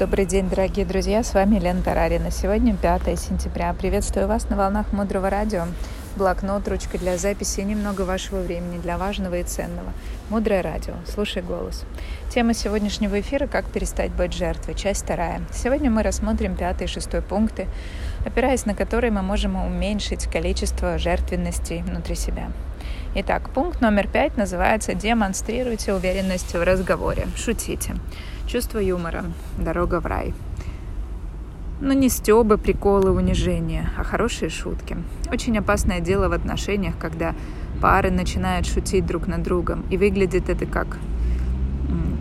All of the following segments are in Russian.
Добрый день, дорогие друзья, с вами Лена Тарарина. Сегодня 5 сентября. Приветствую вас на волнах Мудрого Радио. Блокнот, ручка для записи и немного вашего времени для важного и ценного. Мудрое радио. Слушай голос. Тема сегодняшнего эфира «Как перестать быть жертвой». Часть вторая. Сегодня мы рассмотрим пятый и шестой пункты, опираясь на которые мы можем уменьшить количество жертвенности внутри себя. Итак, пункт номер пять называется «Демонстрируйте уверенность в разговоре». Шутите. Чувство юмора. Дорога в рай. Но ну, не стебы, приколы, унижения, а хорошие шутки. Очень опасное дело в отношениях, когда пары начинают шутить друг над другом, и выглядит это как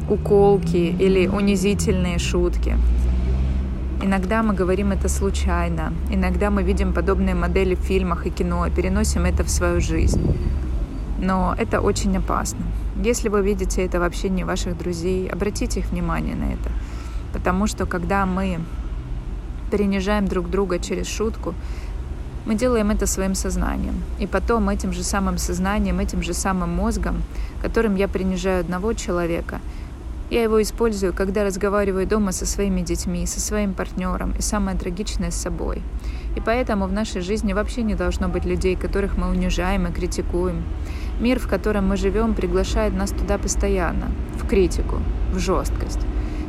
уколки или унизительные шутки. Иногда мы говорим это случайно, иногда мы видим подобные модели в фильмах и кино и переносим это в свою жизнь но это очень опасно. Если вы видите это в общении ваших друзей, обратите их внимание на это. Потому что когда мы принижаем друг друга через шутку, мы делаем это своим сознанием. И потом этим же самым сознанием, этим же самым мозгом, которым я принижаю одного человека, я его использую, когда разговариваю дома со своими детьми, со своим партнером и самое трагичное с собой. И поэтому в нашей жизни вообще не должно быть людей, которых мы унижаем и критикуем. Мир, в котором мы живем, приглашает нас туда постоянно, в критику, в жесткость.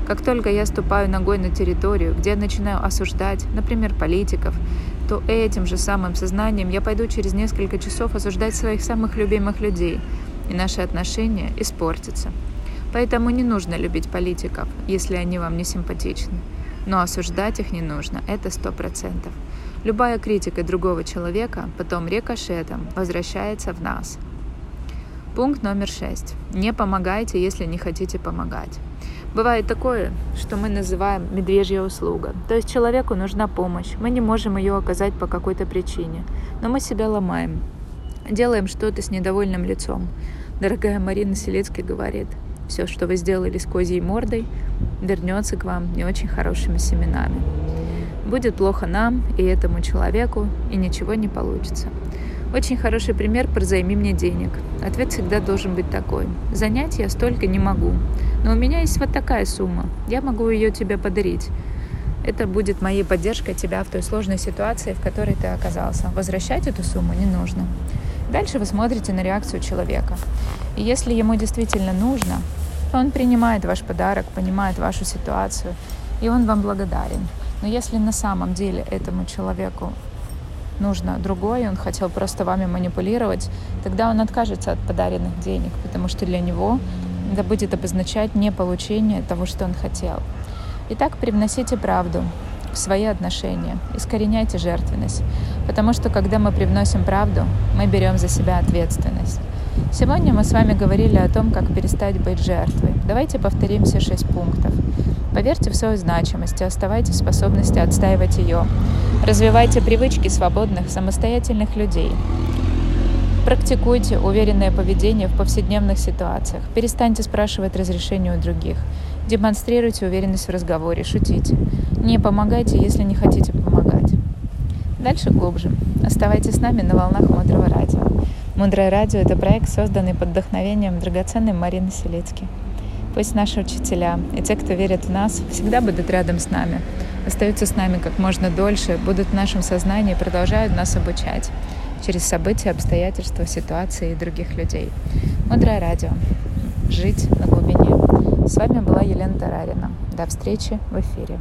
Как только я ступаю ногой на территорию, где я начинаю осуждать, например, политиков, то этим же самым сознанием я пойду через несколько часов осуждать своих самых любимых людей, и наши отношения испортятся. Поэтому не нужно любить политиков, если они вам не симпатичны. Но осуждать их не нужно, это сто процентов. Любая критика другого человека потом рикошетом возвращается в нас – Пункт номер шесть. Не помогайте, если не хотите помогать. Бывает такое, что мы называем медвежья услуга. То есть человеку нужна помощь, мы не можем ее оказать по какой-то причине, но мы себя ломаем, делаем что-то с недовольным лицом. Дорогая Марина Селецкая говорит, все, что вы сделали с козьей мордой, вернется к вам не очень хорошими семенами. Будет плохо нам и этому человеку, и ничего не получится. Очень хороший пример про «займи мне денег». Ответ всегда должен быть такой. Занять я столько не могу, но у меня есть вот такая сумма. Я могу ее тебе подарить. Это будет моей поддержкой тебя в той сложной ситуации, в которой ты оказался. Возвращать эту сумму не нужно. Дальше вы смотрите на реакцию человека. И если ему действительно нужно, он принимает ваш подарок, понимает вашу ситуацию, и он вам благодарен. Но если на самом деле этому человеку нужно другое, он хотел просто вами манипулировать, тогда он откажется от подаренных денег, потому что для него это будет обозначать не получение того, что он хотел. Итак, привносите правду в свои отношения, искореняйте жертвенность, потому что когда мы привносим правду, мы берем за себя ответственность. Сегодня мы с вами говорили о том, как перестать быть жертвой. Давайте повторим все шесть пунктов. Поверьте в свою значимость и оставайтесь в способности отстаивать ее. Развивайте привычки свободных, самостоятельных людей. Практикуйте уверенное поведение в повседневных ситуациях. Перестаньте спрашивать разрешения у других. Демонстрируйте уверенность в разговоре, шутите. Не помогайте, если не хотите помогать. Дальше глубже. Оставайтесь с нами на волнах Мудрого Радио. Мудрое Радио – это проект, созданный под вдохновением драгоценной Марины Селецки. Пусть наши учителя и те, кто верит в нас, всегда будут рядом с нами, остаются с нами как можно дольше, будут в нашем сознании и продолжают нас обучать через события, обстоятельства, ситуации и других людей. Мудрое радио. Жить на глубине. С вами была Елена Тарарина. До встречи в эфире.